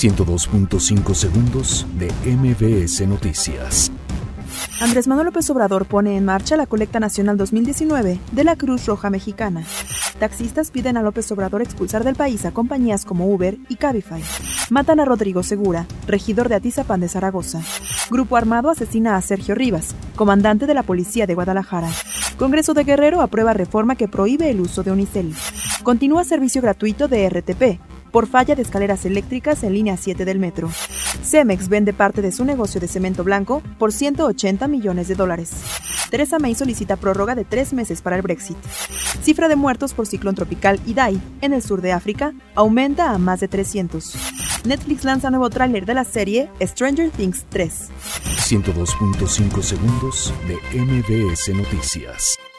102.5 segundos de MBS Noticias. Andrés Manuel López Obrador pone en marcha la colecta nacional 2019 de la Cruz Roja Mexicana. Taxistas piden a López Obrador expulsar del país a compañías como Uber y Cabify. Matan a Rodrigo Segura, regidor de Atizapán de Zaragoza. Grupo armado asesina a Sergio Rivas, comandante de la Policía de Guadalajara. Congreso de Guerrero aprueba reforma que prohíbe el uso de Unicel. Continúa servicio gratuito de RTP por falla de escaleras eléctricas en línea 7 del metro. Cemex vende parte de su negocio de cemento blanco por 180 millones de dólares. Teresa May solicita prórroga de tres meses para el Brexit. Cifra de muertos por ciclón tropical Idai en el sur de África aumenta a más de 300. Netflix lanza nuevo tráiler de la serie Stranger Things 3. 102.5 segundos de MBS Noticias.